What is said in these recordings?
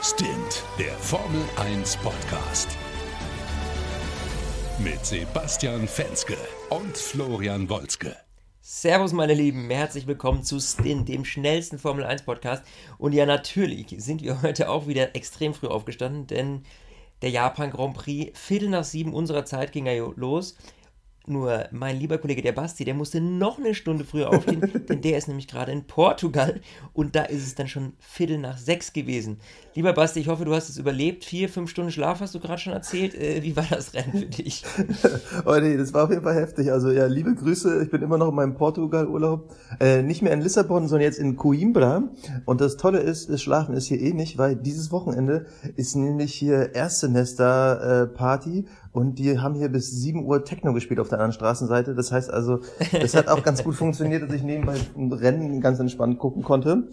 Stint, der Formel 1 Podcast. Mit Sebastian Fenske und Florian Wolzke. Servus, meine Lieben, herzlich willkommen zu Stint, dem schnellsten Formel 1 Podcast. Und ja, natürlich sind wir heute auch wieder extrem früh aufgestanden, denn der Japan Grand Prix, Viertel nach sieben unserer Zeit ging er los. Nur mein lieber Kollege der Basti, der musste noch eine Stunde früher aufstehen, denn der ist nämlich gerade in Portugal und da ist es dann schon Viertel nach sechs gewesen. Lieber Basti, ich hoffe, du hast es überlebt. Vier, fünf Stunden Schlaf hast du gerade schon erzählt. Äh, wie war das Rennen für dich? oh nee, das war auf jeden Fall heftig. Also ja, liebe Grüße. Ich bin immer noch in meinem Portugal-Urlaub. Äh, nicht mehr in Lissabon, sondern jetzt in Coimbra. Und das Tolle ist, das Schlafen ist hier eh nicht, weil dieses Wochenende ist nämlich hier erste Nester-Party und die haben hier bis 7 Uhr Techno gespielt auf der anderen Straßenseite. Das heißt also, das hat auch ganz gut funktioniert, dass ich nebenbei ein Rennen ganz entspannt gucken konnte.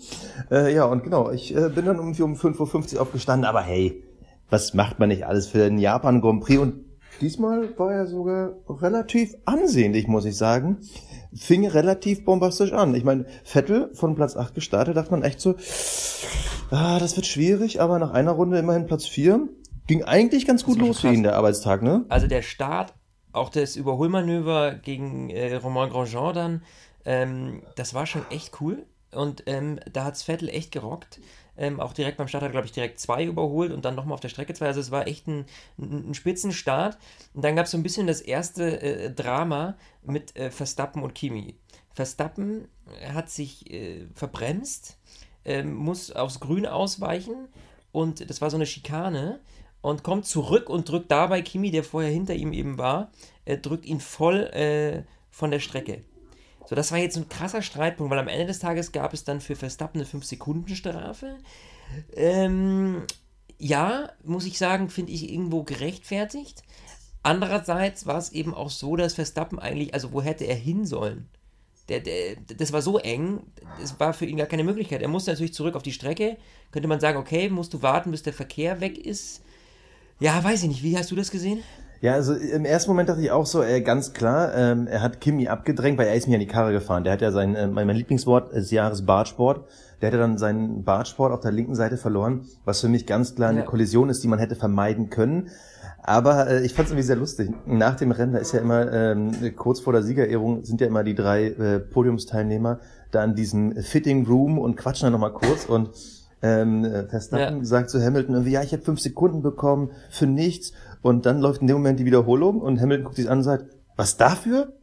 Äh, ja, und genau, ich äh, bin dann irgendwie um 5.50 Uhr aufgestanden, aber hey, was macht man nicht alles für den Japan Grand Prix? Und diesmal war er sogar relativ ansehnlich, muss ich sagen. Fing relativ bombastisch an. Ich meine, Vettel von Platz 8 gestartet, dachte man echt so, ah, das wird schwierig, aber nach einer Runde immerhin Platz 4 Ging eigentlich ganz gut los für ihn, der Arbeitstag, ne? Also der Start, auch das Überholmanöver gegen äh, Romain Grosjean dann, ähm, das war schon echt cool. Und ähm, da hat's Vettel echt gerockt. Ähm, auch direkt beim Start hat er, glaube ich, direkt zwei überholt und dann nochmal auf der Strecke zwei. Also es war echt ein, ein, ein Spitzenstart. Und dann gab es so ein bisschen das erste äh, Drama mit äh, Verstappen und Kimi. Verstappen hat sich äh, verbremst, ähm, muss aufs Grün ausweichen und das war so eine Schikane und kommt zurück und drückt dabei Kimi, der vorher hinter ihm eben war, äh, drückt ihn voll äh, von der Strecke. So, das war jetzt ein krasser Streitpunkt, weil am Ende des Tages gab es dann für Verstappen eine 5-Sekunden-Strafe. Ähm, ja, muss ich sagen, finde ich irgendwo gerechtfertigt. Andererseits war es eben auch so, dass Verstappen eigentlich, also wo hätte er hin sollen? Der, der, das war so eng, das war für ihn gar keine Möglichkeit. Er musste natürlich zurück auf die Strecke. Könnte man sagen, okay, musst du warten, bis der Verkehr weg ist. Ja, weiß ich nicht. Wie hast du das gesehen? Ja, also im ersten Moment dachte ich auch so, äh, ganz klar, ähm, er hat Kimi abgedrängt, weil er ist mir an die Karre gefahren. Der hat ja sein, äh, mein, mein Lieblingswort des Jahres Bartsport. Der hätte dann seinen Bartsport auf der linken Seite verloren, was für mich ganz klar eine ja. Kollision ist, die man hätte vermeiden können. Aber äh, ich fand es irgendwie sehr lustig. Nach dem Rennen, da ist ja immer ähm, kurz vor der Siegerehrung sind ja immer die drei äh, Podiumsteilnehmer da in diesem Fitting Room und quatschen dann nochmal kurz und ähm, äh, Verstappen ja. sagt zu Hamilton irgendwie, ja, ich habe fünf Sekunden bekommen für nichts. Und dann läuft in dem Moment die Wiederholung und Hamilton guckt sich an und sagt, was dafür?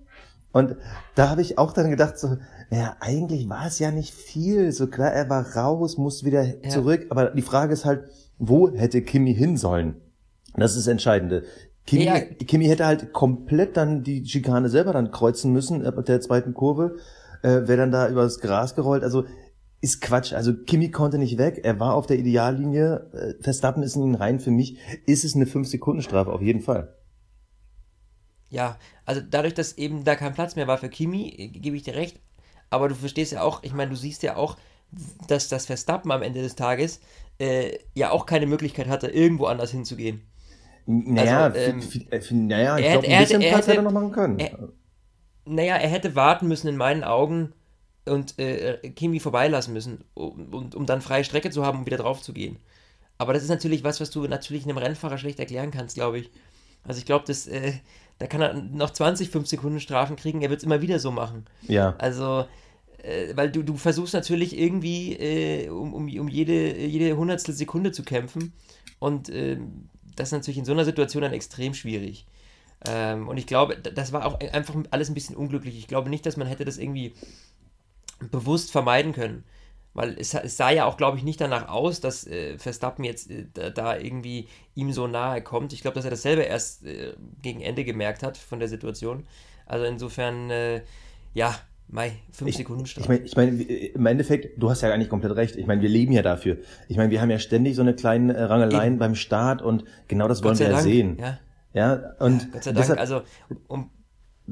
Und da habe ich auch dann gedacht, so, ja, eigentlich war es ja nicht viel. So klar, er war raus, musste wieder ja. zurück. Aber die Frage ist halt, wo hätte Kimi hin sollen? Das ist das Entscheidende. Kimi, ja. Kimi hätte halt komplett dann die Schikane selber dann kreuzen müssen, ab der zweiten Kurve, äh, wäre dann da übers Gras gerollt. Also ist Quatsch. Also Kimi konnte nicht weg. Er war auf der Ideallinie. Äh, Verstappen ist in ihn rein. Für mich ist es eine 5-Sekunden-Strafe, auf jeden Fall. Ja, also dadurch, dass eben da kein Platz mehr war für Kimi, äh, gebe ich dir recht. Aber du verstehst ja auch, ich meine, du siehst ja auch, dass das Verstappen am Ende des Tages äh, ja auch keine Möglichkeit hatte, irgendwo anders hinzugehen. Naja, also, ähm, äh, naja ich glaube, ein bisschen Platz hätte, hätte er noch machen können. Er, naja, er hätte warten müssen, in meinen Augen, und äh, Kimi vorbeilassen müssen, um, um, um, dann freie Strecke zu haben, um wieder drauf zu gehen. Aber das ist natürlich was, was du natürlich einem Rennfahrer schlecht erklären kannst, glaube ich. Also ich glaube, äh, da kann er noch 20, 5 Sekunden Strafen kriegen, er wird es immer wieder so machen. Ja. Also, äh, weil du, du versuchst natürlich irgendwie äh, um, um, um jede, jede Hundertstel Sekunde zu kämpfen und ähm, das ist natürlich in so einer Situation dann extrem schwierig. Ähm, und ich glaube, das war auch einfach alles ein bisschen unglücklich. Ich glaube nicht, dass man hätte das irgendwie bewusst vermeiden können. Weil es, es sah ja auch, glaube ich, nicht danach aus, dass äh, Verstappen jetzt äh, da, da, irgendwie ihm so nahe kommt. Ich glaube, dass er das selber erst äh, gegen Ende gemerkt hat von der Situation. Also insofern, äh, ja, Mai, fünf ich, Sekunden Ich meine, ich mein, im Endeffekt, du hast ja eigentlich komplett recht. Ich meine, wir leben ja dafür. Ich meine, wir haben ja ständig so eine kleine äh, Rangeleien Eben. beim Start und genau das wollen wir ja sehen. Ja. Ja, und ja, Gott sei Dank, deshalb, also um,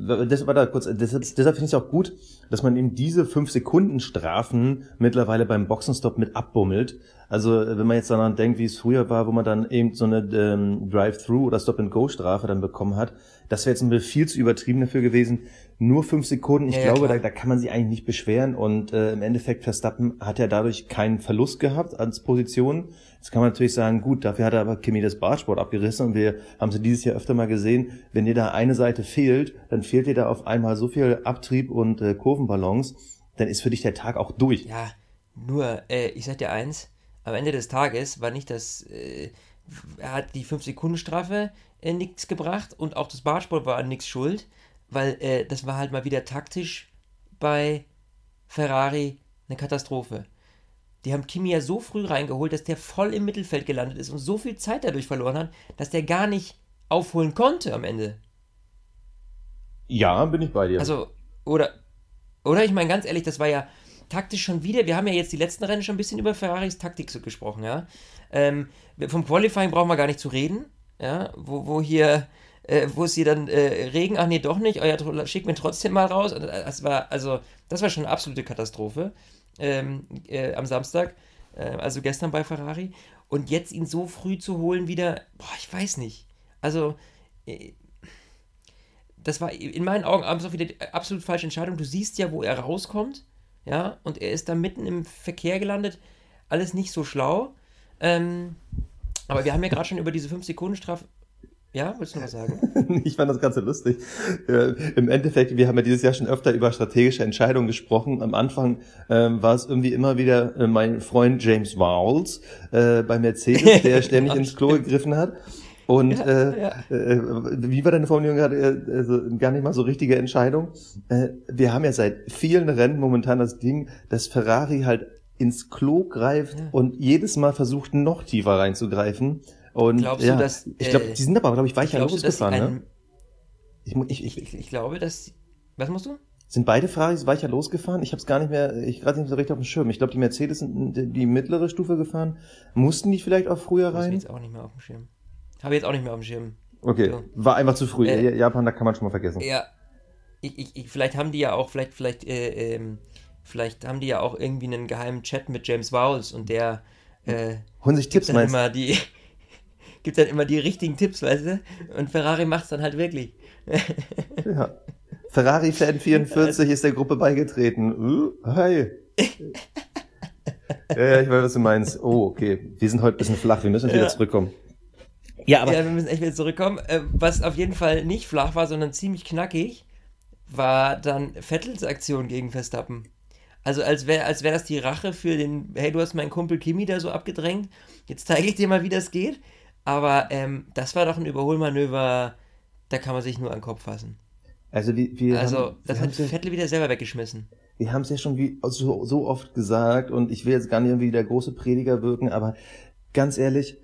das war da kurz, deshalb, deshalb finde ich es auch gut, dass man eben diese 5 Sekunden Strafen mittlerweile beim Boxenstopp mit abbummelt. Also wenn man jetzt daran denkt, wie es früher war, wo man dann eben so eine ähm, Drive-Through oder Stop-and-Go-Strafe dann bekommen hat, das wäre jetzt ein viel zu übertrieben dafür gewesen. Nur fünf Sekunden, ich ja, glaube, ja, da, da kann man sich eigentlich nicht beschweren und äh, im Endeffekt Verstappen hat ja dadurch keinen Verlust gehabt als Position. Jetzt kann man natürlich sagen, gut, dafür hat er aber Kimi das Bartsport abgerissen und wir haben sie dieses Jahr öfter mal gesehen, wenn dir da eine Seite fehlt, dann fehlt dir da auf einmal so viel Abtrieb und äh, Kurvenbalance, dann ist für dich der Tag auch durch. Ja, nur, äh, ich sag dir eins, am Ende des Tages war nicht das, äh, er hat die 5-Sekunden-Strafe äh, nichts gebracht und auch das Bartsport war an nichts schuld weil äh, das war halt mal wieder taktisch bei Ferrari eine Katastrophe. Die haben Kimi ja so früh reingeholt, dass der voll im Mittelfeld gelandet ist und so viel Zeit dadurch verloren hat, dass der gar nicht aufholen konnte am Ende. Ja, bin ich bei dir. Also, oder, oder ich meine ganz ehrlich, das war ja taktisch schon wieder, wir haben ja jetzt die letzten Rennen schon ein bisschen über Ferraris Taktik so gesprochen, ja. Ähm, vom Qualifying brauchen wir gar nicht zu reden, ja, wo, wo hier äh, wo sie dann äh, Regen, ach nee, doch nicht, euer schickt mir trotzdem mal raus. Das war, also, das war schon eine absolute Katastrophe ähm, äh, am Samstag, äh, also gestern bei Ferrari. Und jetzt ihn so früh zu holen wieder, boah, ich weiß nicht. Also, äh, das war in meinen Augen abends auch wieder die absolut falsche Entscheidung. Du siehst ja, wo er rauskommt, ja, und er ist da mitten im Verkehr gelandet. Alles nicht so schlau. Ähm, aber wir haben ja gerade schon über diese 5-Sekunden-Strafe ja, willst du noch was sagen? ich fand das Ganze lustig. Äh, Im Endeffekt, wir haben ja dieses Jahr schon öfter über strategische Entscheidungen gesprochen. Am Anfang ähm, war es irgendwie immer wieder äh, mein Freund James Vowles äh, bei Mercedes, der ständig ins Klo gegriffen hat. Und ja, äh, ja. Äh, wie war deine Formulierung gerade? Äh, also gar nicht mal so richtige Entscheidung. Äh, wir haben ja seit vielen Rennen momentan das Ding, dass Ferrari halt ins Klo greift ja. und jedes Mal versucht, noch tiefer reinzugreifen. Und Glaubst ja, du, dass, ich glaube, äh, die sind aber, glaube ich, weicher losgefahren, ne? Ich, ich, ich, ich, glaube, dass. Was musst du? Sind beide Ferraris weicher losgefahren? Ich habe es gar nicht mehr, ich gerade nicht so richtig auf dem Schirm. Ich glaube, die Mercedes sind die, die mittlere Stufe gefahren. Mussten die vielleicht auch früher rein? Ich jetzt auch nicht mehr auf dem Schirm. Habe jetzt auch nicht mehr auf dem Schirm. Okay, so. war einfach zu früh. Äh, Japan, da kann man schon mal vergessen. Ja, ich, ich, ich, vielleicht haben die ja auch, vielleicht, vielleicht, äh, ähm, vielleicht haben die ja auch irgendwie einen geheimen Chat mit James Vowles und der äh, holen sich Tipps, meinst immer die gibt dann immer die richtigen Tipps, weißt du? Und Ferrari macht es dann halt wirklich. ja. Ferrari-Fan 44 ist der Gruppe beigetreten. Uh, hi. ja, ja, ich weiß, was du meinst. Oh, okay. Wir sind heute ein bisschen flach, wir müssen ja. wieder zurückkommen. Ja, aber. Ja, wir müssen echt wieder zurückkommen. Äh, was auf jeden Fall nicht flach war, sondern ziemlich knackig, war dann Vettels Aktion gegen Verstappen. Also als wäre als wär das die Rache für den, hey, du hast meinen Kumpel Kimi da so abgedrängt, jetzt zeige ich dir mal, wie das geht. Aber ähm, das war doch ein Überholmanöver, da kann man sich nur an den Kopf fassen. Also, wir, wir also haben, das hat Vettel wieder selber weggeschmissen. Wir haben es ja schon wie, so, so oft gesagt und ich will jetzt gar nicht irgendwie der große Prediger wirken, aber ganz ehrlich,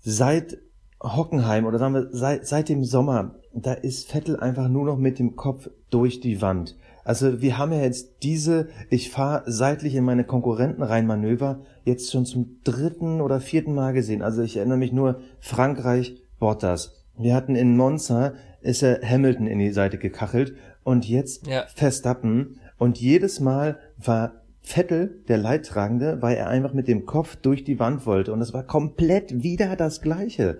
seit Hockenheim oder sagen wir seit, seit dem Sommer, da ist Vettel einfach nur noch mit dem Kopf durch die Wand. Also wir haben ja jetzt diese, ich fahre seitlich in meine Konkurrenten rein Manöver, jetzt schon zum dritten oder vierten Mal gesehen. Also ich erinnere mich nur Frankreich, Bottas. Wir hatten in Monza, ist er Hamilton in die Seite gekachelt und jetzt ja. Verstappen. Und jedes Mal war Vettel, der Leidtragende, weil er einfach mit dem Kopf durch die Wand wollte. Und es war komplett wieder das Gleiche.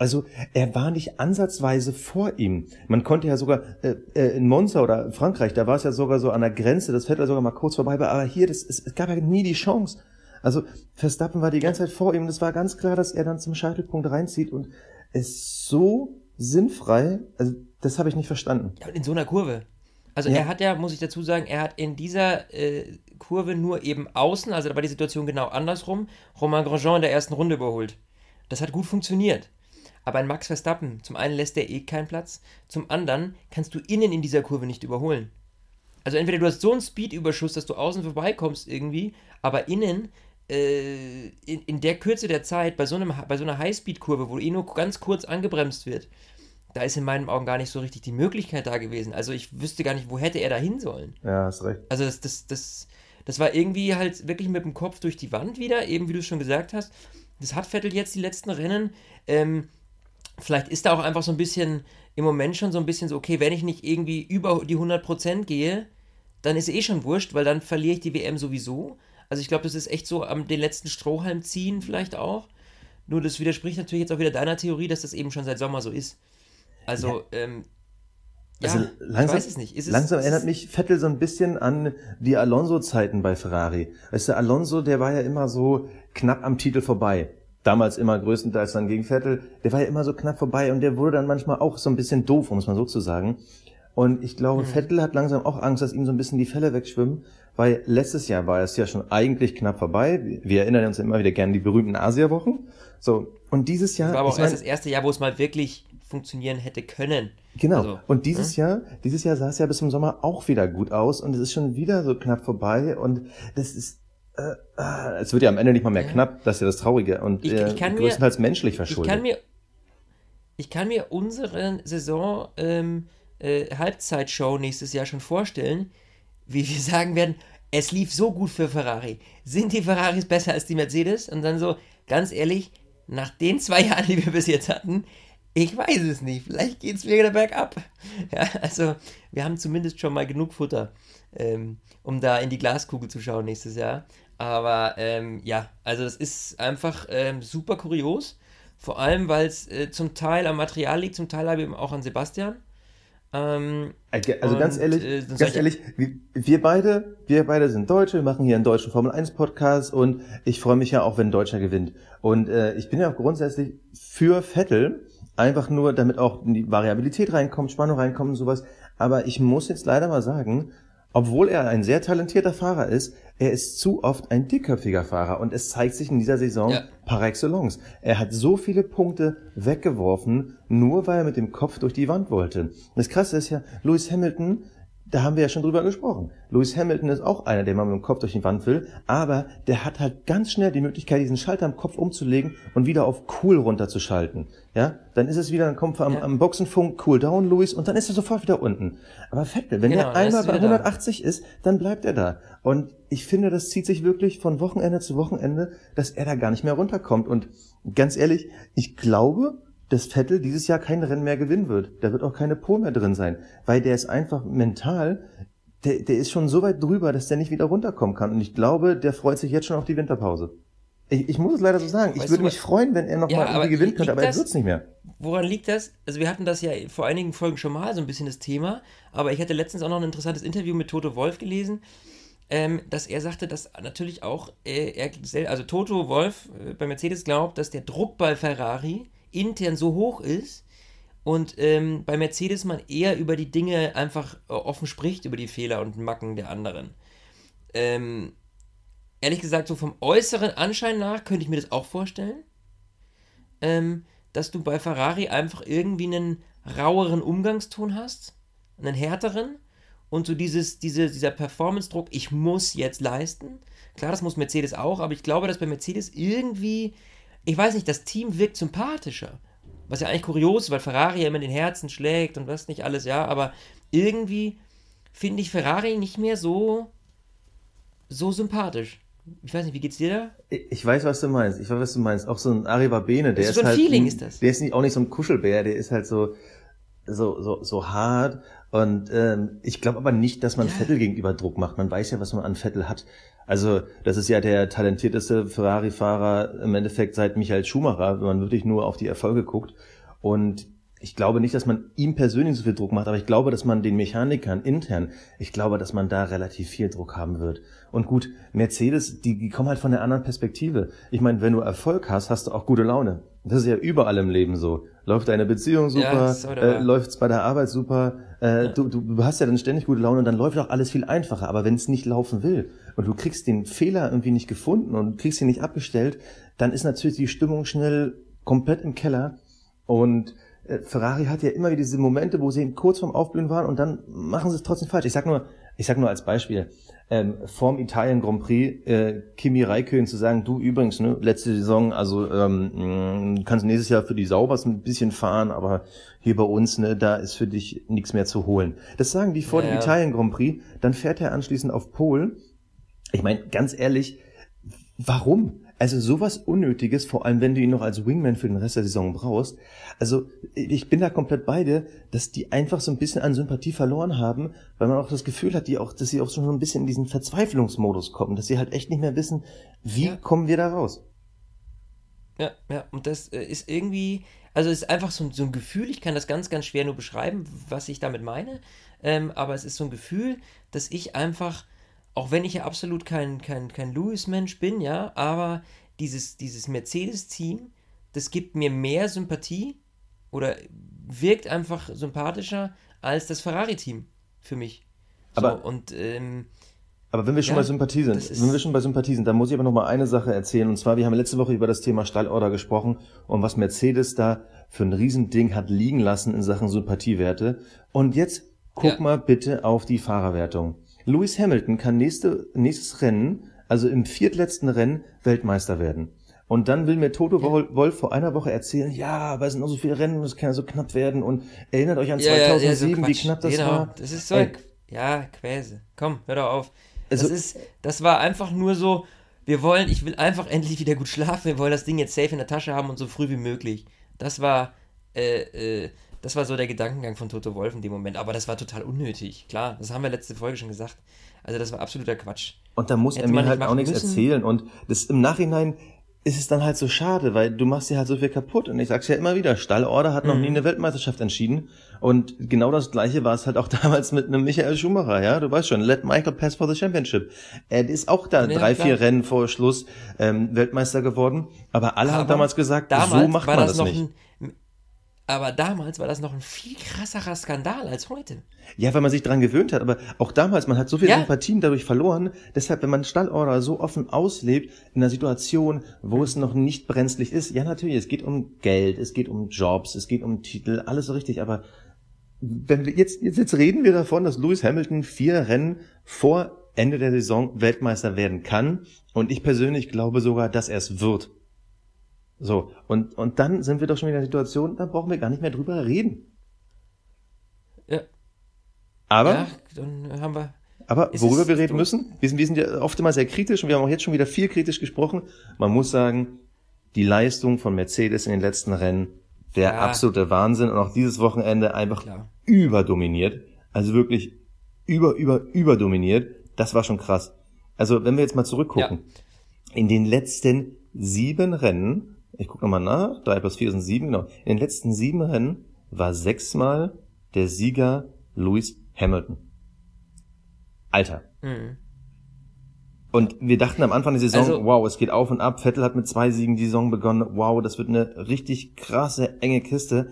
Also er war nicht ansatzweise vor ihm. Man konnte ja sogar äh, äh, in Monza oder Frankreich, da war es ja sogar so an der Grenze, das Vettel sogar mal kurz vorbei war, aber hier, das, es, es gab ja nie die Chance. Also Verstappen war die ganze Zeit vor ihm und es war ganz klar, dass er dann zum Scheitelpunkt reinzieht und es so sinnfrei, also das habe ich nicht verstanden. Ja, in so einer Kurve. Also ja. er hat ja, muss ich dazu sagen, er hat in dieser äh, Kurve nur eben außen, also da war die Situation genau andersrum, Romain Grosjean in der ersten Runde überholt. Das hat gut funktioniert. Aber ein Max Verstappen, zum einen lässt er eh keinen Platz, zum anderen kannst du innen in dieser Kurve nicht überholen. Also entweder du hast so einen Speedüberschuss, dass du außen vorbeikommst irgendwie, aber innen äh, in, in der Kürze der Zeit, bei so, einem, bei so einer Highspeed-Kurve, wo eh nur ganz kurz angebremst wird, da ist in meinen Augen gar nicht so richtig die Möglichkeit da gewesen. Also ich wüsste gar nicht, wo hätte er da hin sollen. Ja, hast recht. Also das, das, das, das war irgendwie halt wirklich mit dem Kopf durch die Wand wieder, eben wie du schon gesagt hast. Das hat Vettel jetzt die letzten Rennen. Ähm, vielleicht ist da auch einfach so ein bisschen im Moment schon so ein bisschen so, okay, wenn ich nicht irgendwie über die 100% gehe, dann ist eh schon wurscht, weil dann verliere ich die WM sowieso. Also ich glaube, das ist echt so am den letzten Strohhalm ziehen vielleicht auch. Nur das widerspricht natürlich jetzt auch wieder deiner Theorie, dass das eben schon seit Sommer so ist. Also, ja. ähm, ja, also langsam, ich weiß es nicht. Ist langsam es, erinnert mich Vettel so ein bisschen an die Alonso-Zeiten bei Ferrari. Weißt du, Alonso, der war ja immer so knapp am Titel vorbei. Damals immer größtenteils dann gegen Vettel. Der war ja immer so knapp vorbei und der wurde dann manchmal auch so ein bisschen doof, um es mal so zu sagen. Und ich glaube, hm. Vettel hat langsam auch Angst, dass ihm so ein bisschen die Fälle wegschwimmen, weil letztes Jahr war es ja schon eigentlich knapp vorbei. Wir erinnern uns immer wieder gerne die berühmten Asia-Wochen. So. Und dieses Jahr. Das war aber auch erst das erste Jahr, wo es mal wirklich funktionieren hätte können. Genau. Also, und dieses hm? Jahr, dieses Jahr sah es ja bis zum Sommer auch wieder gut aus und es ist schon wieder so knapp vorbei und das ist äh, äh, es wird ja am Ende nicht mal mehr ja. knapp, das ist ja das Traurige und ich, ich äh, größtenteils mir, menschlich verschuldet. Ich kann mir, ich kann mir unsere Saison ähm, äh, Halbzeitshow nächstes Jahr schon vorstellen, wie wir sagen werden, es lief so gut für Ferrari. Sind die Ferraris besser als die Mercedes? Und dann so, ganz ehrlich, nach den zwei Jahren, die wir bis jetzt hatten, ich weiß es nicht. Vielleicht geht es wieder bergab. Ja, also, wir haben zumindest schon mal genug Futter, ähm, um da in die Glaskugel zu schauen nächstes Jahr. Aber ähm, ja, also das ist einfach ähm, super kurios. Vor allem, weil es äh, zum Teil am Material liegt, zum Teil aber eben auch an Sebastian. Ähm, also ganz ehrlich, äh, ganz ehrlich, wir beide, wir beide sind Deutsche, wir machen hier einen deutschen Formel 1 Podcast und ich freue mich ja auch, wenn ein Deutscher gewinnt. Und äh, ich bin ja auch grundsätzlich für Vettel, einfach nur, damit auch die Variabilität reinkommt, Spannung reinkommt und sowas. Aber ich muss jetzt leider mal sagen, obwohl er ein sehr talentierter Fahrer ist, er ist zu oft ein dickköpfiger Fahrer und es zeigt sich in dieser Saison ja. par excellence. Er hat so viele Punkte weggeworfen, nur weil er mit dem Kopf durch die Wand wollte. Das Krasse ist ja, Lewis Hamilton da haben wir ja schon drüber gesprochen. Lewis Hamilton ist auch einer, der mal mit dem Kopf durch die Wand will, aber der hat halt ganz schnell die Möglichkeit, diesen Schalter im Kopf umzulegen und wieder auf cool runterzuschalten. Ja, dann ist es wieder, dann kommt am, ja. am Boxenfunk cool down, Lewis, und dann ist er sofort wieder unten. Aber Vettel, wenn genau, er einmal bei 180 da. ist, dann bleibt er da. Und ich finde, das zieht sich wirklich von Wochenende zu Wochenende, dass er da gar nicht mehr runterkommt. Und ganz ehrlich, ich glaube, dass Vettel dieses Jahr kein Rennen mehr gewinnen wird. Da wird auch keine Pole mehr drin sein, weil der ist einfach mental, der, der ist schon so weit drüber, dass der nicht wieder runterkommen kann. Und ich glaube, der freut sich jetzt schon auf die Winterpause. Ich, ich muss es leider so sagen. Weißt ich würde mich freuen, wenn er noch ja, irgendwie gewinnen könnte, aber er wird's nicht mehr. Woran liegt das? Also wir hatten das ja vor einigen Folgen schon mal so ein bisschen das Thema, aber ich hatte letztens auch noch ein interessantes Interview mit Toto Wolf gelesen, ähm, dass er sagte, dass natürlich auch äh, er, also Toto Wolf äh, bei Mercedes glaubt, dass der Druck bei Ferrari intern so hoch ist und ähm, bei Mercedes man eher über die Dinge einfach äh, offen spricht, über die Fehler und Macken der anderen. Ähm, ehrlich gesagt, so vom äußeren Anschein nach könnte ich mir das auch vorstellen, ähm, dass du bei Ferrari einfach irgendwie einen raueren Umgangston hast, einen härteren und so dieses, diese, dieser Performance-Druck, ich muss jetzt leisten. Klar, das muss Mercedes auch, aber ich glaube, dass bei Mercedes irgendwie ich weiß nicht, das Team wirkt sympathischer. Was ja eigentlich kurios ist, weil Ferrari ja immer den Herzen schlägt und was nicht alles, ja, aber irgendwie finde ich Ferrari nicht mehr so, so sympathisch. Ich weiß nicht, wie geht's dir da? Ich weiß, was du meinst. Ich weiß, was du meinst. Auch so ein Arriva Bene, der ist, so ein halt. Feeling ist das. Der ist nicht, auch nicht so ein Kuschelbär, der ist halt so, so, so, so hart. Und ähm, ich glaube aber nicht, dass man. Vettel gegenüber Druck macht. Man weiß ja, was man an Vettel hat. Also das ist ja der talentierteste Ferrari-Fahrer im Endeffekt seit Michael Schumacher, wenn man wirklich nur auf die Erfolge guckt. Und ich glaube nicht, dass man ihm persönlich so viel Druck macht, aber ich glaube, dass man den Mechanikern intern, ich glaube, dass man da relativ viel Druck haben wird. Und gut, Mercedes, die, die kommen halt von der anderen Perspektive. Ich meine, wenn du Erfolg hast, hast du auch gute Laune. Das ist ja überall im Leben so. Läuft deine Beziehung super, ja, äh, läuft's bei der Arbeit super, äh, ja. du, du hast ja dann ständig gute Laune und dann läuft auch alles viel einfacher. Aber wenn es nicht laufen will und du kriegst den Fehler irgendwie nicht gefunden und kriegst ihn nicht abgestellt, dann ist natürlich die Stimmung schnell komplett im Keller. Und Ferrari hat ja immer wieder diese Momente, wo sie kurz vorm Aufblühen waren und dann machen sie es trotzdem falsch. Ich sag nur, ich sag nur als Beispiel, ähm, vorm Italien Grand Prix äh, Kimi Räikkönen zu sagen, du übrigens, ne, letzte Saison, also ähm, kannst nächstes Jahr für die Saubers ein bisschen fahren, aber hier bei uns, ne, da ist für dich nichts mehr zu holen. Das sagen die vor ja, dem. Italien Grand Prix, dann fährt er anschließend auf Polen. Ich meine, ganz ehrlich, warum? Also sowas Unnötiges, vor allem wenn du ihn noch als Wingman für den Rest der Saison brauchst. Also ich bin da komplett bei dir, dass die einfach so ein bisschen an Sympathie verloren haben, weil man auch das Gefühl hat, die auch, dass sie auch schon so ein bisschen in diesen Verzweiflungsmodus kommen, dass sie halt echt nicht mehr wissen, wie ja. kommen wir da raus. Ja, ja, und das äh, ist irgendwie, also es ist einfach so, so ein Gefühl, ich kann das ganz, ganz schwer nur beschreiben, was ich damit meine, ähm, aber es ist so ein Gefühl, dass ich einfach auch wenn ich ja absolut kein, kein, kein Lewis-Mensch bin, ja, aber dieses, dieses Mercedes-Team, das gibt mir mehr Sympathie oder wirkt einfach sympathischer als das Ferrari-Team für mich. So, aber, und, ähm, aber wenn wir schon ja, bei Sympathie sind, wenn wir schon bei Sympathie sind, dann muss ich aber noch mal eine Sache erzählen. Und zwar, wir haben letzte Woche über das Thema Stallorder gesprochen und was Mercedes da für ein Riesending hat liegen lassen in Sachen Sympathiewerte. Und jetzt guck ja. mal bitte auf die Fahrerwertung. Lewis Hamilton kann nächste, nächstes Rennen, also im viertletzten Rennen, Weltmeister werden. Und dann will mir Toto Wolf vor einer Woche erzählen, ja, aber es sind noch so viele Rennen und es kann ja so knapp werden und erinnert euch an 2007, ja, ja, so wie knapp das genau. war. Das ist so, Ey. ja, Quäse. Komm, hör doch auf. Also, das ist, das war einfach nur so, wir wollen, ich will einfach endlich wieder gut schlafen, wir wollen das Ding jetzt safe in der Tasche haben und so früh wie möglich. Das war, äh, äh, das war so der Gedankengang von Toto Wolf in dem Moment. Aber das war total unnötig. Klar, das haben wir letzte Folge schon gesagt. Also das war absoluter Quatsch. Und da muss Hätte er mir halt auch nichts müssen. erzählen. Und das im Nachhinein ist es dann halt so schade, weil du machst dir halt so viel kaputt. Und ich sag's ja immer wieder, Stallorder hat noch mhm. nie eine Weltmeisterschaft entschieden. Und genau das gleiche war es halt auch damals mit einem Michael Schumacher, ja. Du weißt schon, let Michael pass for the championship. Er ist auch da ja, drei, klar. vier Rennen vor Schluss ähm, Weltmeister geworden. Aber alle Aber haben damals gesagt, so macht man das, das nicht. Ein, aber damals war das noch ein viel krasserer Skandal als heute. Ja, weil man sich dran gewöhnt hat. Aber auch damals, man hat so viele ja. Sympathien dadurch verloren. Deshalb, wenn man Stallorder so offen auslebt, in einer Situation, wo es noch nicht brenzlig ist, ja natürlich, es geht um Geld, es geht um Jobs, es geht um Titel, alles so richtig. Aber wenn wir jetzt, jetzt, jetzt reden wir davon, dass Lewis Hamilton vier Rennen vor Ende der Saison Weltmeister werden kann. Und ich persönlich glaube sogar, dass er es wird. So, und, und dann sind wir doch schon in der Situation, da brauchen wir gar nicht mehr drüber reden. Ja. Aber, ja, dann haben wir. Aber worüber wir reden müssen, wir sind, wir sind ja oft immer sehr kritisch und wir haben auch jetzt schon wieder viel kritisch gesprochen. Man muss sagen, die Leistung von Mercedes in den letzten Rennen, der ja. absolute Wahnsinn und auch dieses Wochenende einfach Klar. überdominiert. Also wirklich über, über, überdominiert. Das war schon krass. Also wenn wir jetzt mal zurückgucken, ja. in den letzten sieben Rennen ich gucke nochmal nach, 3 plus 4 sind 7, genau. In den letzten sieben Rennen war sechsmal der Sieger Lewis Hamilton. Alter. Mhm. Und wir dachten am Anfang der Saison, also, wow, es geht auf und ab. Vettel hat mit zwei Siegen die Saison begonnen. Wow, das wird eine richtig krasse, enge Kiste.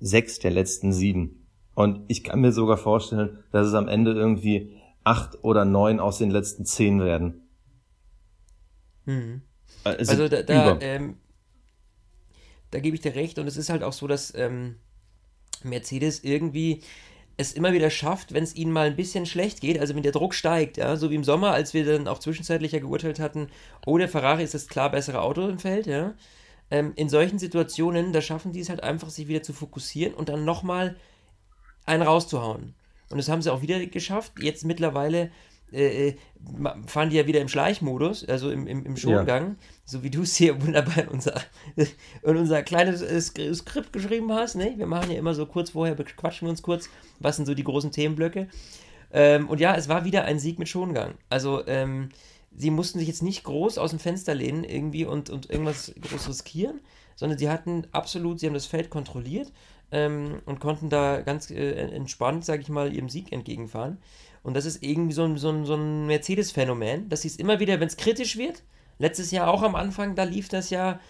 Sechs der letzten sieben. Und ich kann mir sogar vorstellen, dass es am Ende irgendwie acht oder neun aus den letzten zehn werden. Mhm. Also, also da, da ähm, da gebe ich dir recht. Und es ist halt auch so, dass ähm, Mercedes irgendwie es immer wieder schafft, wenn es ihnen mal ein bisschen schlecht geht, also wenn der Druck steigt, ja, so wie im Sommer, als wir dann auch zwischenzeitlich ja geurteilt hatten, oh, der Ferrari ist das klar bessere Auto im Feld, ja. Ähm, in solchen Situationen, da schaffen die es halt einfach, sich wieder zu fokussieren und dann nochmal einen rauszuhauen. Und das haben sie auch wieder geschafft. Jetzt mittlerweile äh, äh fahren die ja wieder im Schleichmodus, also im, im, im Schongang, ja. So wie du es hier wunderbar in unser, in unser kleines Skript geschrieben hast. Ne? Wir machen ja immer so kurz vorher, quatschen wir uns kurz, was sind so die großen Themenblöcke. Ähm, und ja, es war wieder ein Sieg mit Schongang. Also, ähm, sie mussten sich jetzt nicht groß aus dem Fenster lehnen irgendwie und, und irgendwas groß riskieren, sondern sie hatten absolut, sie haben das Feld kontrolliert ähm, und konnten da ganz äh, entspannt, sage ich mal, ihrem Sieg entgegenfahren. Und das ist irgendwie so ein, so ein, so ein Mercedes-Phänomen, dass sie es immer wieder, wenn es kritisch wird, letztes Jahr auch am Anfang, da lief das ja,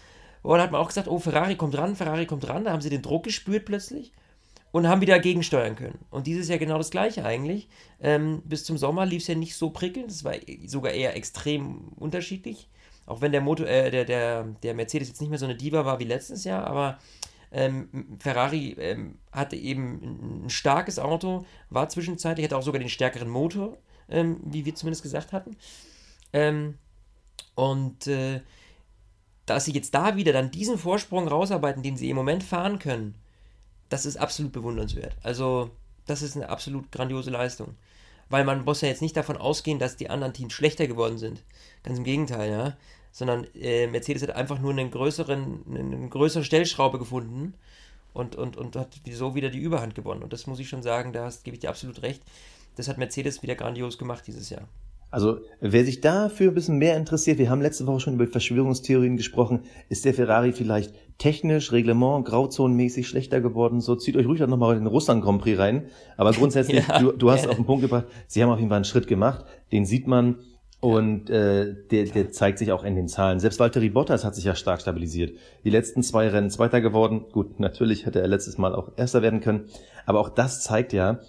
oh, da hat man auch gesagt, oh, Ferrari kommt ran, Ferrari kommt ran, da haben sie den Druck gespürt plötzlich und haben wieder gegensteuern können. Und dieses Jahr genau das gleiche eigentlich. Ähm, bis zum Sommer lief es ja nicht so prickelnd, es war sogar eher extrem unterschiedlich. Auch wenn der Motor, äh, der, der, der Mercedes jetzt nicht mehr so eine Diva war wie letztes Jahr, aber ähm, Ferrari ähm, hatte eben ein starkes Auto, war zwischenzeitlich, hatte auch sogar den stärkeren Motor, ähm, wie wir zumindest gesagt hatten. Ähm, und äh, dass sie jetzt da wieder dann diesen Vorsprung rausarbeiten, den sie im Moment fahren können, das ist absolut bewundernswert. Also, das ist eine absolut grandiose Leistung. Weil man muss ja jetzt nicht davon ausgehen, dass die anderen Teams schlechter geworden sind. Ganz im Gegenteil, ja. sondern äh, Mercedes hat einfach nur einen größeren, eine größere Stellschraube gefunden und, und, und hat so wieder die Überhand gewonnen. Und das muss ich schon sagen, da gebe ich dir absolut recht. Das hat Mercedes wieder grandios gemacht dieses Jahr. Also, wer sich dafür ein bisschen mehr interessiert, wir haben letzte Woche schon über Verschwörungstheorien gesprochen, ist der Ferrari vielleicht technisch, Reglement, grauzonenmäßig schlechter geworden? So, zieht euch ruhig dann nochmal den Russland Grand Prix rein. Aber grundsätzlich, ja, du, du hast auf den Punkt gebracht, sie haben auf jeden Fall einen Schritt gemacht, den sieht man und äh, der, der zeigt sich auch in den Zahlen. Selbst Valtteri Bottas hat sich ja stark stabilisiert. Die letzten zwei Rennen Zweiter geworden. Gut, natürlich hätte er letztes Mal auch Erster werden können. Aber auch das zeigt ja,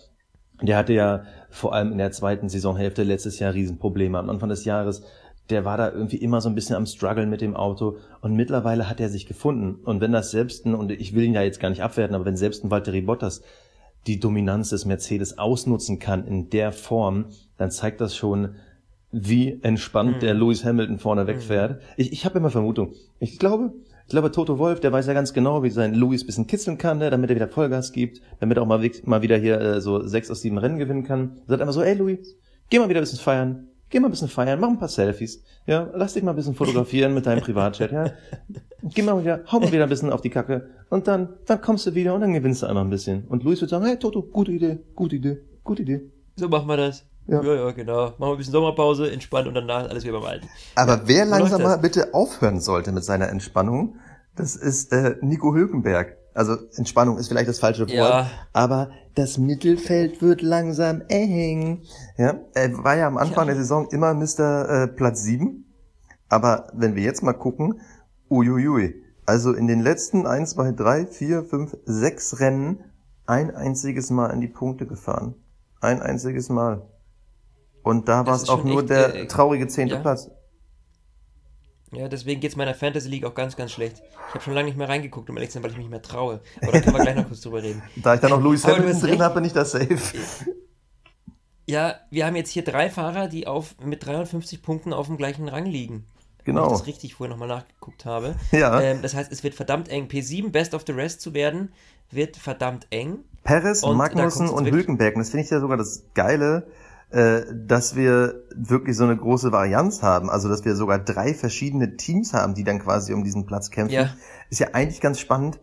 der hatte ja vor allem in der zweiten Saisonhälfte letztes Jahr Riesenprobleme. Am Anfang des Jahres, der war da irgendwie immer so ein bisschen am Struggle mit dem Auto und mittlerweile hat er sich gefunden. Und wenn das selbst ein, und ich will ihn ja jetzt gar nicht abwerten, aber wenn selbst ein Valtteri Bottas die Dominanz des Mercedes ausnutzen kann in der Form, dann zeigt das schon, wie entspannt mhm. der Lewis Hamilton vorne mhm. wegfährt. Ich, ich habe immer Vermutung. Ich glaube, ich glaube, Toto Wolf, der weiß ja ganz genau, wie sein Louis bisschen kitzeln kann, ne, damit er wieder Vollgas gibt, damit er auch mal, mal wieder hier äh, so sechs aus sieben Rennen gewinnen kann. Sagt einfach so, ey Louis, geh mal wieder ein bisschen feiern, geh mal ein bisschen feiern, mach ein paar Selfies, ja, lass dich mal ein bisschen fotografieren mit deinem Privatchat, ja. Geh mal wieder, hau mal wieder ein bisschen auf die Kacke und dann, dann kommst du wieder und dann gewinnst du einmal ein bisschen. Und Louis wird sagen, hey Toto, gute Idee, gute Idee, gute Idee. So machen wir das. Ja. ja, ja, genau. Machen wir ein bisschen Sommerpause, entspannt und danach alles wieder beim Alten. Aber wer langsam mal bitte aufhören sollte mit seiner Entspannung, das ist äh, Nico Hülkenberg. Also Entspannung ist vielleicht das falsche Wort, ja. aber das Mittelfeld wird langsam eng. Ja, er war ja am Anfang ja. der Saison immer Mr. Äh, Platz 7, aber wenn wir jetzt mal gucken, uiuiui, also in den letzten 1, 2, 3, 4, 5, 6 Rennen ein einziges Mal in die Punkte gefahren. Ein einziges Mal. Und da war es auch nur echt, der äh, traurige zehnte ja. Platz. Ja, deswegen geht es meiner Fantasy League auch ganz, ganz schlecht. Ich habe schon lange nicht mehr reingeguckt, um ehrlich zu sein, weil ich mich nicht mehr traue. Aber da können wir gleich noch kurz drüber reden. Da ich dann noch Louis Hamilton drin habe, bin ich da safe. Ja, wir haben jetzt hier drei Fahrer, die auf, mit 53 Punkten auf dem gleichen Rang liegen. Genau. Wenn ich das richtig vorher nochmal nachgeguckt habe. Ja. Ähm, das heißt, es wird verdammt eng. P7, Best of the Rest zu werden, wird verdammt eng. Perez, Magnussen und Hülkenberg. Und das finde ich ja sogar das Geile dass wir wirklich so eine große Varianz haben, also dass wir sogar drei verschiedene Teams haben, die dann quasi um diesen Platz kämpfen, ja. ist ja eigentlich ganz spannend.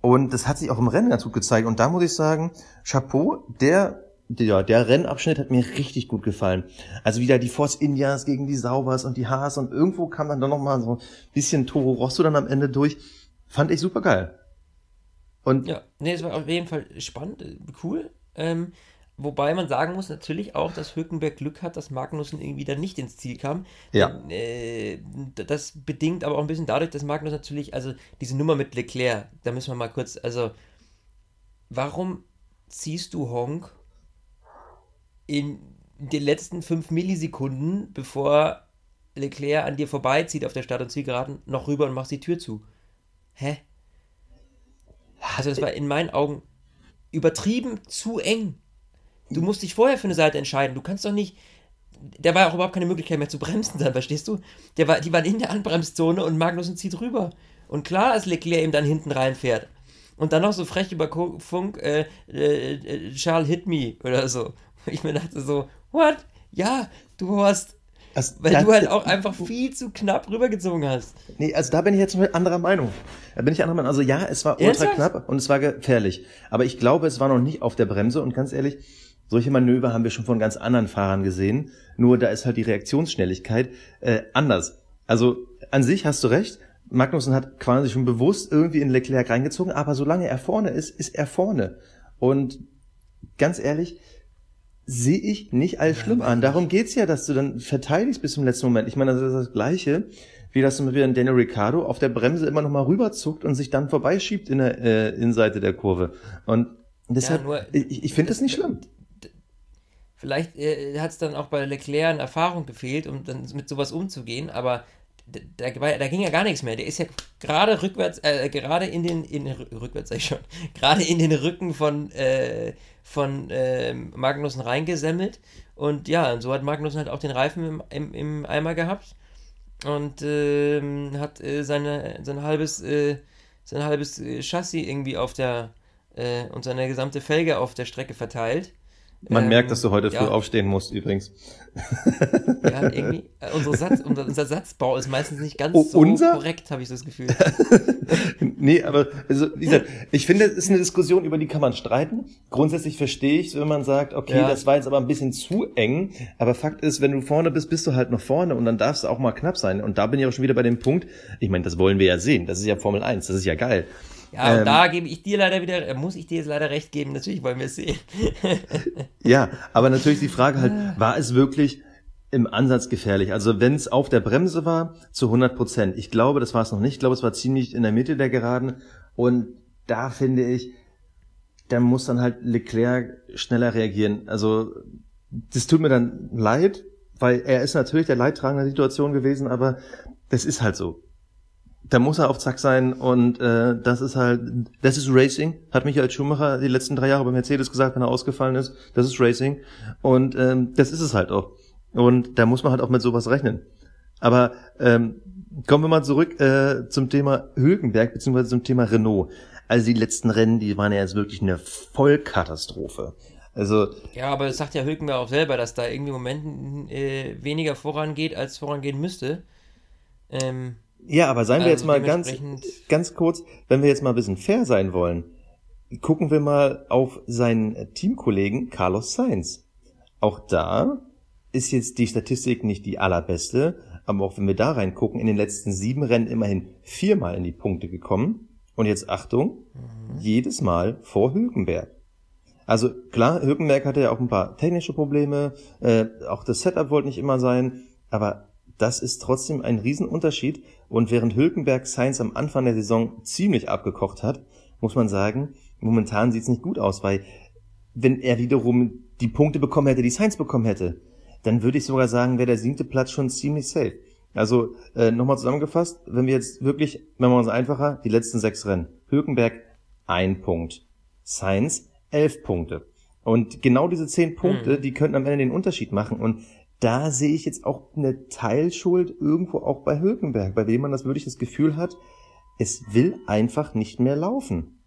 Und das hat sich auch im Rennen ganz gut gezeigt. Und da muss ich sagen, Chapeau, der der, der Rennabschnitt hat mir richtig gut gefallen. Also wieder die Force Indias gegen die Saubers und die Haas und irgendwo kam dann doch noch mal so ein bisschen Toro Rosso dann am Ende durch. Fand ich super geil. Und ja, nee, es war auf jeden Fall spannend, cool. Ähm, Wobei man sagen muss natürlich auch, dass Hülkenberg Glück hat, dass Magnussen irgendwie dann nicht ins Ziel kam. Ja. Denn, äh, das bedingt aber auch ein bisschen dadurch, dass Magnus natürlich, also diese Nummer mit Leclerc, da müssen wir mal kurz, also warum ziehst du Honk in den letzten fünf Millisekunden, bevor Leclerc an dir vorbeizieht auf der Start- und Zielgeraden, noch rüber und machst die Tür zu? Hä? Also das war in meinen Augen übertrieben zu eng. Du musst dich vorher für eine Seite entscheiden. Du kannst doch nicht. Der war auch überhaupt keine Möglichkeit mehr zu bremsen, dann verstehst du? Der war, die waren in der Anbremszone und Magnussen zieht rüber. Und klar, dass Leclerc ihm dann hinten reinfährt. Und dann noch so frech über Funk, äh, äh, äh, Charles hit me oder so. Ich mir dachte so, what? Ja, du hast also, Weil du halt auch einfach viel zu knapp rübergezogen hast. Nee, also da bin ich jetzt mit anderer Meinung. Da bin ich anderer Meinung. Also ja, es war ultra Ernsthaft? knapp und es war gefährlich. Aber ich glaube, es war noch nicht auf der Bremse und ganz ehrlich, solche Manöver haben wir schon von ganz anderen Fahrern gesehen, nur da ist halt die Reaktionsschnelligkeit äh, anders. Also an sich hast du recht, Magnussen hat quasi schon bewusst irgendwie in Leclerc reingezogen, aber solange er vorne ist, ist er vorne. Und ganz ehrlich, sehe ich nicht als schlimm an. Darum geht's ja, dass du dann verteidigst bis zum letzten Moment. Ich meine, das ist das Gleiche, wie das mit Daniel Ricciardo auf der Bremse immer noch mal rüberzuckt und sich dann vorbeischiebt in der äh, Innenseite der Kurve. Und deshalb, ja, nur, ich, ich finde das nicht schlimm. Vielleicht äh, hat es dann auch bei Leclerc an Erfahrung gefehlt, um dann mit sowas umzugehen, aber da, da, ging ja gar nichts mehr. Der ist ja gerade rückwärts, äh, gerade in den, in, rückwärts sag ich schon, gerade in den Rücken von, äh, von äh, Magnussen reingesemmelt. Und ja, und so hat Magnussen halt auch den Reifen im, im, im Eimer gehabt und ähm, hat äh, seine, sein halbes, äh, sein halbes äh, Chassis irgendwie auf der, und seine gesamte Felge auf der Strecke verteilt. Man Ähm, merkt, dass du heute früh ja. aufstehen musst, übrigens. Ja, irgendwie, äh, unsere Satz, unser, unser Satzbau ist meistens nicht ganz Oh, so unser? korrekt, habe ich das Gefühl. nee, aber also, wie gesagt, ich finde, es ist eine Diskussion, über die kann man streiten. Grundsätzlich verstehe ich wenn man sagt, okay, Ja. das war jetzt aber ein bisschen zu eng. Aber Fakt ist, wenn du vorne bist, bist du halt noch vorne und dann darfst du auch mal knapp sein. Und da bin ich auch schon wieder bei dem Punkt, ich meine, das wollen wir ja sehen. Das ist ja Formel 1, das ist ja geil. Ja, und Ähm, da gebe ich dir leider wieder, äh, muss ich dir jetzt leider recht geben, natürlich wollen wir es sehen. Ja, aber natürlich die Frage halt, war es wirklich im Ansatz gefährlich? Also wenn es auf der Bremse war, zu 100 Prozent. Ich glaube, das war es noch nicht. Ich glaube, es war ziemlich in der Mitte der Geraden. Und da finde ich, da muss dann halt Leclerc schneller reagieren. Also das tut mir dann leid, weil er ist natürlich der Leidtragende der Situation gewesen, aber das ist halt so. Da muss er auf Zack sein und äh, das ist halt, das ist Racing, hat Michael Schumacher die letzten drei Jahre bei Mercedes gesagt, wenn er ausgefallen ist. Das ist Racing und ähm, das ist es halt auch. Und da muss man halt auch mit sowas rechnen. Aber ähm, kommen wir mal zurück äh, zum Thema Hülkenberg beziehungsweise zum Thema Renault. Also die letzten Rennen, die waren ja jetzt wirklich eine Vollkatastrophe. Also Ja, aber das sagt ja Hülkenberg auch selber, dass da irgendwie im Moment äh, weniger vorangeht, als vorangehen müsste. Ähm, Ja, aber seien wir Also jetzt mal ganz, ganz kurz, wenn wir jetzt mal ein bisschen fair sein wollen, gucken wir mal auf seinen Teamkollegen Carlos Sainz. Auch da ist jetzt die Statistik nicht die allerbeste, aber auch wenn wir da reingucken, in den letzten sieben Rennen immerhin viermal in die Punkte gekommen. Und jetzt Achtung, jedes Mal vor Hülkenberg. Also klar, Hülkenberg hatte ja auch ein paar technische Probleme, äh, auch das Setup wollte nicht immer sein, aber das ist trotzdem ein Riesenunterschied. Und während Hülkenberg Sainz am Anfang der Saison ziemlich abgekocht hat, muss man sagen, momentan sieht's nicht gut aus, weil wenn er wiederum die Punkte bekommen hätte, die Sainz bekommen hätte, dann würde ich sogar sagen, wäre der siebte Platz schon ziemlich safe. Also äh, nochmal zusammengefasst, wenn wir jetzt wirklich, machen wir uns einfacher, die letzten sechs Rennen. Hülkenberg ein Punkt, Sainz elf Punkte. Und genau diese zehn Punkte, die könnten am Ende den Unterschied machen. Und da sehe ich jetzt auch eine Teilschuld irgendwo auch bei Hülkenberg, bei dem man das wirklich das Gefühl hat, es will einfach nicht mehr laufen.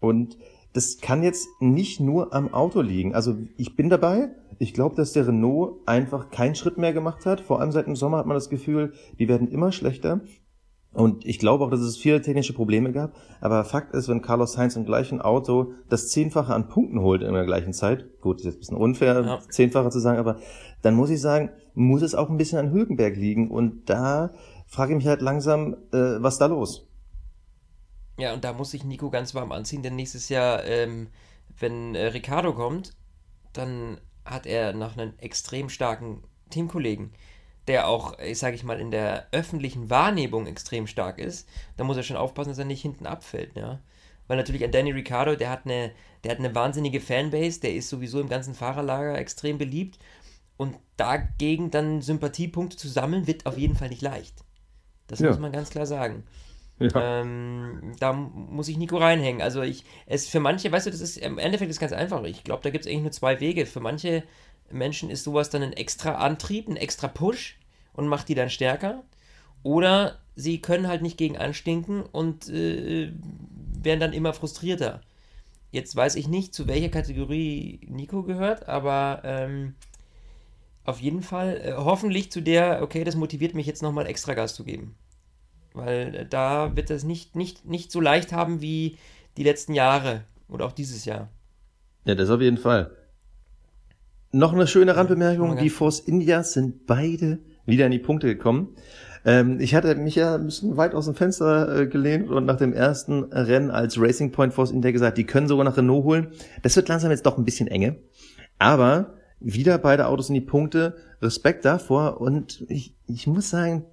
Und das kann jetzt nicht nur am Auto liegen. Also ich bin dabei. Ich glaube, dass der Renault einfach keinen Schritt mehr gemacht hat. Vor allem seit dem Sommer hat man das Gefühl, die werden immer schlechter. Und ich glaube auch, dass es viele technische Probleme gab. Aber Fakt ist, wenn Carlos Sainz im gleichen Auto das Zehnfache an Punkten holt in der gleichen Zeit, gut, ist jetzt ein bisschen unfair, Ja. Zehnfache zu sagen, aber dann muss ich sagen, muss es auch ein bisschen an Hülkenberg liegen. Und da frage ich mich halt langsam, äh, was da los? Ja, und da muss sich Nico ganz warm anziehen, denn nächstes Jahr, ähm, wenn äh, Ricardo kommt, dann hat er noch einen extrem starken Teamkollegen, der auch, ich sage ich mal, in der öffentlichen Wahrnehmung extrem stark ist. Da muss er schon aufpassen, dass er nicht hinten abfällt, ja. Weil natürlich ein Danny Ricciardo, der hat eine, der hat eine wahnsinnige Fanbase, der ist sowieso im ganzen Fahrerlager extrem beliebt. Und dagegen dann Sympathiepunkte zu sammeln, wird auf jeden Fall nicht leicht. Das Ja. muss man ganz klar sagen. Ja. Ähm, da muss ich Nico reinhängen. Also ich, es für manche, weißt du, das ist im Endeffekt ist ganz einfach. Ich glaube, da gibt es eigentlich nur zwei Wege. Für manche Menschen ist sowas dann ein extra Antrieb, ein extra Push und macht die dann stärker. Oder sie können halt nicht gegen anstinken und äh, werden dann immer frustrierter. Jetzt weiß ich nicht, zu welcher Kategorie Nico gehört, aber ähm, auf jeden Fall äh, hoffentlich zu der, okay, das motiviert mich jetzt nochmal extra Gas zu geben. Weil äh, da wird es nicht, nicht, nicht so leicht haben wie die letzten Jahre oder auch dieses Jahr. Ja, das auf jeden Fall. Noch eine schöne Randbemerkung, die Force Indias sind beide wieder in die Punkte gekommen. Ähm, ich hatte mich ja ein bisschen weit aus dem Fenster äh, gelehnt und nach dem ersten Rennen als Racing Point Force India gesagt, die können sogar nach Renault holen. Das wird langsam jetzt doch ein bisschen enge. Aber wieder beide Autos in die Punkte. Respekt davor und ich, ich muss sagen,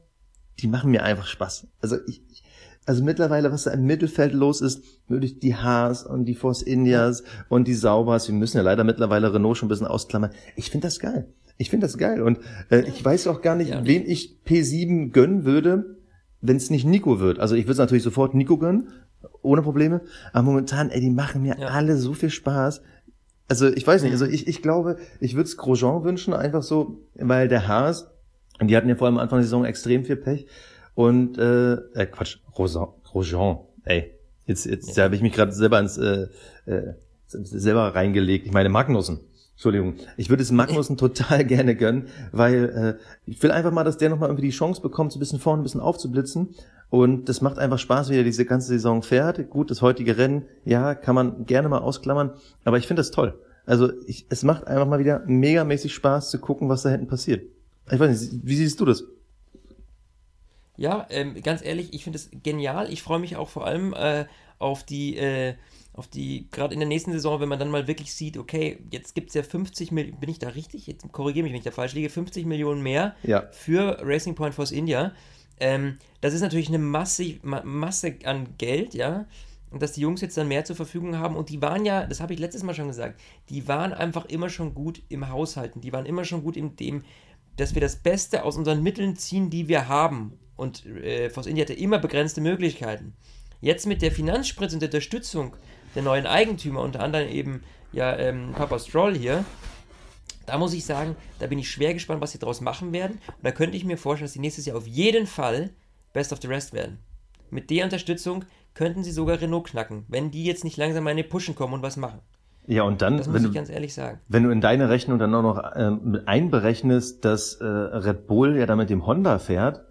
die machen mir einfach Spaß. Also ich, ich- also mittlerweile, was da im Mittelfeld los ist, wirklich die Haas und die Force Indias und die Saubers, wir müssen ja leider mittlerweile Renault schon ein bisschen ausklammern. Ich finde das geil. Ich finde das geil. Und äh, ich weiß auch gar nicht, Ja, wen ich P7 gönnen würde, wenn es nicht Nico wird. Also ich würde es natürlich sofort Nico gönnen, ohne Probleme. Aber momentan, ey, die machen mir Ja. alle so viel Spaß. Also ich weiß nicht, also ich, ich glaube, ich würde es Grosjean wünschen, einfach so, weil der Haas, und die hatten ja vor allem am Anfang der Saison extrem viel Pech. Und äh, äh Quatsch, Grosjean, Grosjean, ey, jetzt, jetzt da habe ich mich gerade selber ins äh, äh, selber reingelegt. Ich meine Magnussen. Entschuldigung. Ich würde es Magnussen total gerne gönnen, weil äh, ich will einfach mal, dass der nochmal irgendwie die Chance bekommt, so ein bisschen vorne ein bisschen aufzublitzen. Und das macht einfach Spaß, wie er diese ganze Saison fährt. Gut, das heutige Rennen, ja, kann man gerne mal ausklammern. Aber ich finde das toll. Also ich, es macht einfach mal wieder megamäßig Spaß zu gucken, was da hinten passiert. Ich weiß nicht, wie siehst du das? Ja, ähm, ganz ehrlich, ich finde es genial. Ich freue mich auch vor allem äh, auf die, äh, auf die, gerade in der nächsten Saison, wenn man dann mal wirklich sieht, okay, jetzt gibt es ja 50 Millionen, bin ich da richtig? Jetzt korrigiere mich, wenn ich da falsch liege, 50 Millionen mehr ja. für Racing Point Force India. Ähm, das ist natürlich eine Masse, Masse an Geld, ja. Und dass die Jungs jetzt dann mehr zur Verfügung haben. Und die waren ja, das habe ich letztes Mal schon gesagt, die waren einfach immer schon gut im Haushalten. Die waren immer schon gut in dem, dass wir das Beste aus unseren Mitteln ziehen, die wir haben. Und äh, Force India hatte immer begrenzte Möglichkeiten. Jetzt mit der Finanzspritze und der Unterstützung der neuen Eigentümer, unter anderem eben ja ähm, Papa Stroll hier, da muss ich sagen, da bin ich schwer gespannt, was sie daraus machen werden. Und da könnte ich mir vorstellen, dass sie nächstes Jahr auf jeden Fall Best of the Rest werden. Mit der Unterstützung könnten sie sogar Renault knacken, wenn die jetzt nicht langsam mal in die Pushen kommen und was machen. Ja, und dann, das muss wenn ich ganz ehrlich sagen. Wenn du in deine Rechnung dann auch noch ähm, einberechnest, dass äh, Red Bull ja da mit dem Honda fährt,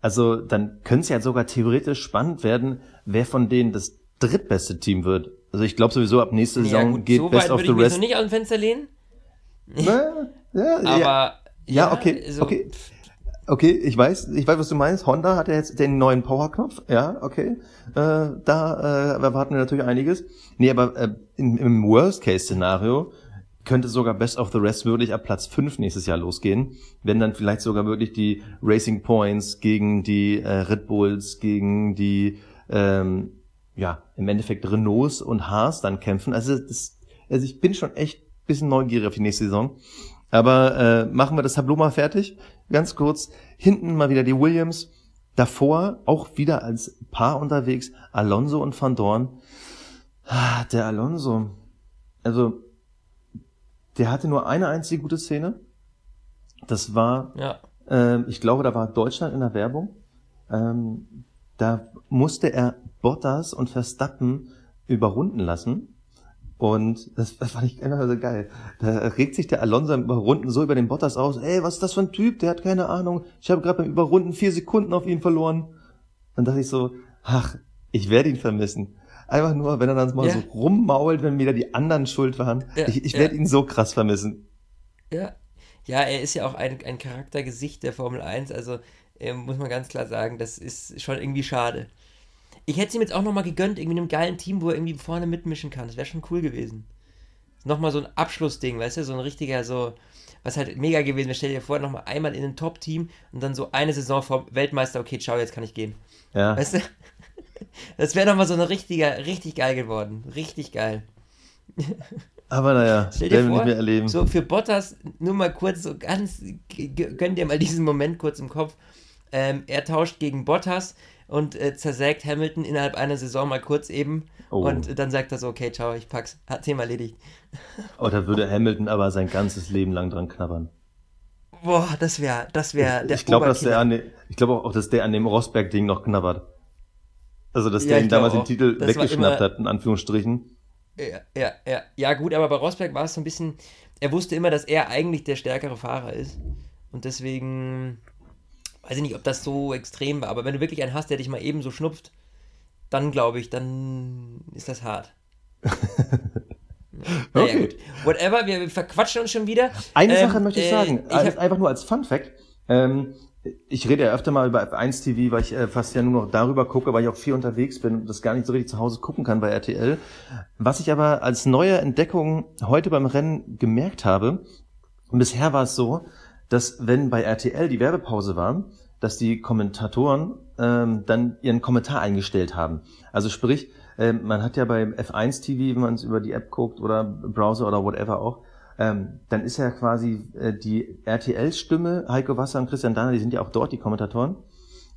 also dann könnte es ja sogar theoretisch spannend werden, wer von denen das drittbeste Team wird. Also ich glaube sowieso ab nächste Saison ja, gut, geht so Best of the Rest. Ich mich noch nicht aus dem Fenster lehnen. Na, ja, aber ja, ja okay, so, okay. Okay, ich weiß, ich weiß, was du meinst. Honda hat ja jetzt den neuen Powerknopf. Ja, okay. Äh, da äh, erwarten wir natürlich einiges. Nee, aber äh, im, im Worst-Case-Szenario könnte sogar Best of the Rest wirklich ab Platz 5 nächstes Jahr losgehen, wenn dann vielleicht sogar wirklich die Racing Points gegen die äh, Red Bulls, gegen die ähm, ja, im Endeffekt Renaults und Haas dann kämpfen. Also, das, also ich bin schon echt bisschen neugierig auf die nächste Saison. Aber äh, machen wir das Tableau mal fertig. Ganz kurz. Hinten mal wieder die Williams. Davor auch wieder als Paar unterwegs Alonso und Van Dorn. Ah, der Alonso. Also, der hatte nur eine einzige gute Szene. Das war, ja. äh, ich glaube, da war Deutschland in der Werbung. Ähm, da musste er Bottas und Verstappen überrunden lassen. Und das, das fand ich einfach so geil. Da regt sich der Alonso im Überrunden so über den Bottas aus. Ey, was ist das für ein Typ? Der hat keine Ahnung. Ich habe gerade beim Überrunden vier Sekunden auf ihn verloren. Dann dachte ich so, ach, ich werde ihn vermissen. Einfach nur, wenn er dann mal ja. so rummault, wenn wieder die anderen schuld waren. Ja, ich ich ja. werde ihn so krass vermissen. Ja. Ja, er ist ja auch ein, ein Charaktergesicht der Formel 1. Also äh, muss man ganz klar sagen, das ist schon irgendwie schade. Ich hätte es ihm jetzt auch nochmal gegönnt, irgendwie in einem geilen Team, wo er irgendwie vorne mitmischen kann. Das wäre schon cool gewesen. Nochmal so ein Abschlussding, weißt du, so ein richtiger, so, was halt mega gewesen wäre. Stell dir vor, nochmal einmal in ein Top-Team und dann so eine Saison vor Weltmeister, okay, ciao, jetzt kann ich gehen. Ja. Weißt du? Das wäre nochmal so ein richtiger, richtig geil geworden. Richtig geil. Aber naja, Stell dir vor, nicht mehr erleben. So für Bottas, nur mal kurz, so ganz, gönnt ihr mal diesen Moment kurz im Kopf. Ähm, er tauscht gegen Bottas und äh, zersägt Hamilton innerhalb einer Saison mal kurz eben. Oh. Und dann sagt er so, okay, ciao, ich pack's. Hat Thema erledigt. Oh, da würde Hamilton aber sein ganzes Leben lang dran knabbern. Boah, das wäre das wär der Ich glaube, dass der an ich glaube auch, dass der an dem Rosberg-Ding noch knabbert. Also, dass ja, der ihm damals auch. den Titel das weggeschnappt immer, hat, in Anführungsstrichen. Ja, ja, ja. Ja, gut, aber bei Rosberg war es so ein bisschen, er wusste immer, dass er eigentlich der stärkere Fahrer ist. Und deswegen weiß ich nicht, ob das so extrem war, aber wenn du wirklich einen hast, der dich mal eben so schnupft, dann glaube ich, dann ist das hart. naja, okay. gut. Whatever, wir verquatschen uns schon wieder. Eine ähm, Sache möchte ich äh, sagen, ich hab, einfach nur als Fun Fact. Ähm, ich rede ja öfter mal über F1 TV, weil ich äh, fast ja nur noch darüber gucke, weil ich auch viel unterwegs bin und das gar nicht so richtig zu Hause gucken kann bei RTL. Was ich aber als neue Entdeckung heute beim Rennen gemerkt habe, bisher war es so, dass wenn bei RTL die Werbepause war, dass die Kommentatoren ähm, dann ihren Kommentar eingestellt haben. Also sprich, äh, man hat ja beim F1 TV, wenn man es über die App guckt oder Browser oder whatever auch, ähm, dann ist ja quasi äh, die RTL-Stimme, Heiko Wasser und Christian Dahner, die sind ja auch dort die Kommentatoren.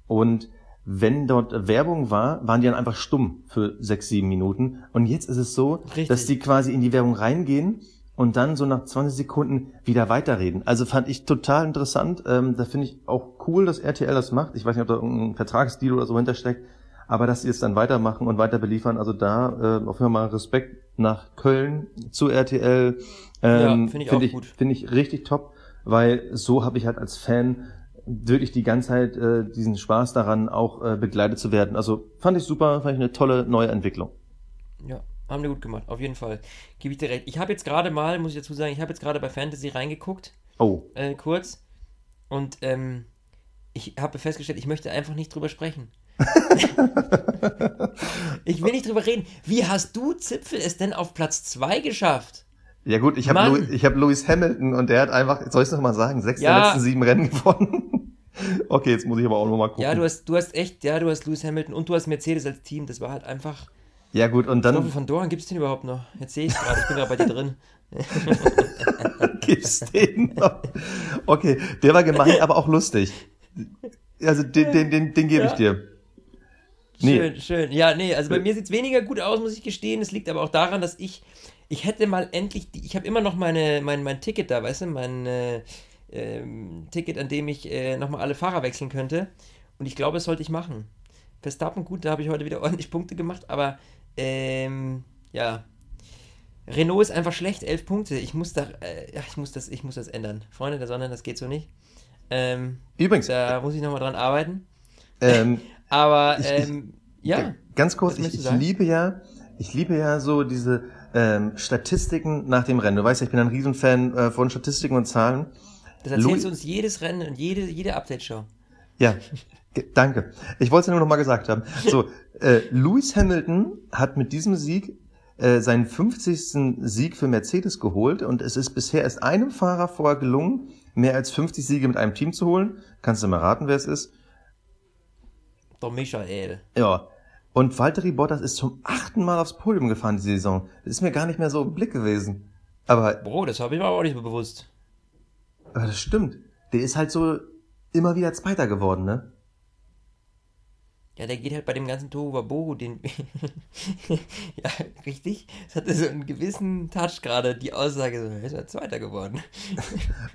Und wenn dort Werbung war, waren die dann einfach stumm für sechs, sieben Minuten. Und jetzt ist es so, Richtig. dass die quasi in die Werbung reingehen und dann so nach 20 Sekunden wieder weiterreden. Also fand ich total interessant. Ähm, da finde ich auch cool, dass RTL das macht. Ich weiß nicht, ob da irgendein Vertragsdeal oder so hintersteckt. Aber dass sie es dann weitermachen und weiter beliefern, also da äh, auf jeden Fall mal Respekt nach Köln zu RTL. Ähm, Ja, finde ich find auch ich, gut. Finde ich richtig top, weil so habe ich halt als Fan wirklich die ganze Zeit äh, diesen Spaß daran, auch äh, begleitet zu werden. Also fand ich super, fand ich eine tolle neue Entwicklung. Ja, haben die gut gemacht, auf jeden Fall. Gebe ich dir recht. Ich habe jetzt gerade mal, muss ich dazu sagen, ich habe jetzt gerade bei Fantasy reingeguckt, Oh, äh, kurz. Und ähm, ich habe festgestellt, ich möchte einfach nicht drüber sprechen. Ich will nicht drüber reden. Wie hast du, Zipfel, es denn auf Platz 2 geschafft? ja gut, ich habe. Louis, ich hab Lewis Hamilton und der hat einfach, soll ich es noch mal sagen, sechs der Ja. letzten sieben Rennen gewonnen. okay, jetzt muss ich aber auch noch mal gucken. Ja, du hast, du hast echt, ja, du hast Lewis Hamilton und du hast Mercedes als Team. Das war halt einfach. ja gut, und Stoffel dann von Doran gibt es den überhaupt noch? Jetzt sehe ich gerade, ich bin gerade bei dir drin. gibt's den noch. Okay, der war gemein, aber auch lustig. Also den, den, den, den gebe ich Ja. dir. Nee. Schön, schön. Ja, nee, also bei mir sieht es weniger gut aus, muss ich gestehen. Es liegt aber auch daran, dass ich, ich hätte mal endlich, die, ich habe immer noch meine, mein, mein Ticket da, weißt du, mein äh, ähm, Ticket, an dem ich äh, nochmal alle Fahrer wechseln könnte. Und ich glaube, das sollte ich machen. Verstappen, gut, da habe ich heute wieder ordentlich Punkte gemacht, aber ähm, ja. Renault ist einfach schlecht, elf Punkte. Ich muss da, äh, ich muss das, ich muss das ändern. Freunde der Sonne, das geht so nicht. Ähm, Übrigens, da muss ich nochmal dran arbeiten. ähm, Aber Ich- ich- ähm, ja, Ganz kurz, ich, ich liebe ja, ich liebe ja so diese ähm, Statistiken nach dem Rennen. Du weißt ja, ich bin ein Riesenfan äh, von Statistiken und Zahlen. das erzählst Louis- du uns jedes Rennen und jede, jede Update-Show. Ja, danke. Ich wollte es ja nur noch mal gesagt haben. So, äh, Lewis Hamilton hat mit diesem Sieg äh, seinen 50. Sieg für Mercedes geholt und es ist bisher erst einem Fahrer vorher gelungen, mehr als 50 Siege mit einem Team zu holen. Kannst du mal raten, wer es ist? Doch Michael. Ja. Und Valtteri Bottas ist zum achten Mal aufs Podium gefahren diese Saison. Das ist mir gar nicht mehr so im Blick gewesen. Aber, Bro, das habe ich mir aber auch nicht mehr bewusst. aber das stimmt. Der ist halt so immer wieder Zweiter geworden, ne? Ja, der geht halt bei dem ganzen Tohuwabohu, den. ja, richtig. Es hatte so einen gewissen Touch gerade, die Aussage, so, er ist ja Zweiter geworden.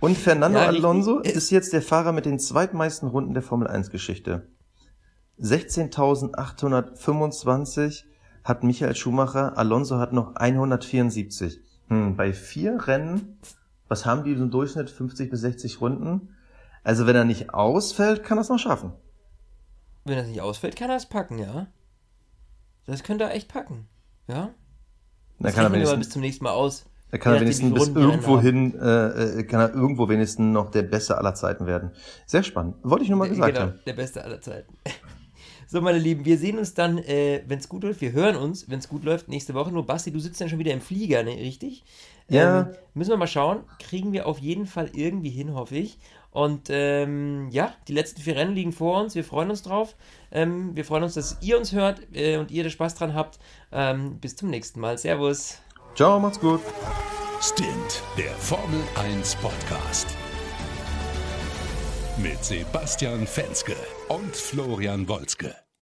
Und Fernando Ja. Alonso ist jetzt der Fahrer mit den zweitmeisten Runden der Formel 1 Geschichte. 16.825 hat Michael Schumacher, Alonso hat noch 174. Hm, bei vier Rennen, was haben die im Durchschnitt? 50 bis 60 Runden? Also wenn er nicht ausfällt, kann er es noch schaffen. Wenn das nicht ausfällt, kann er es packen, ja. Das könnte er echt packen. Ja? Dann kann er wenigstens, bis zum nächsten Mal aus. er kann er wenigstens bis irgendwo hin, äh, äh, kann er irgendwo wenigstens noch der Beste aller Zeiten werden. Sehr spannend. Wollte ich nur mal Der- gesagt genau, haben. Der beste aller Zeiten. So, meine Lieben, wir sehen uns dann, äh, wenn es gut läuft. Wir hören uns, wenn es gut läuft, nächste Woche. Nur Basti, du sitzt dann schon wieder im Flieger, ne? richtig? Ja. Ähm, müssen wir mal schauen. Kriegen wir auf jeden Fall irgendwie hin, hoffe ich. Und ähm, ja, die letzten vier Rennen liegen vor uns. Wir freuen uns drauf. Ähm, wir freuen uns, dass ihr uns hört äh, und ihr da Spaß dran habt. Ähm, bis zum nächsten Mal. Servus. Ciao, macht's gut. Stint, der Formel 1 Podcast. Mit Sebastian Fenske und Florian Wolzke.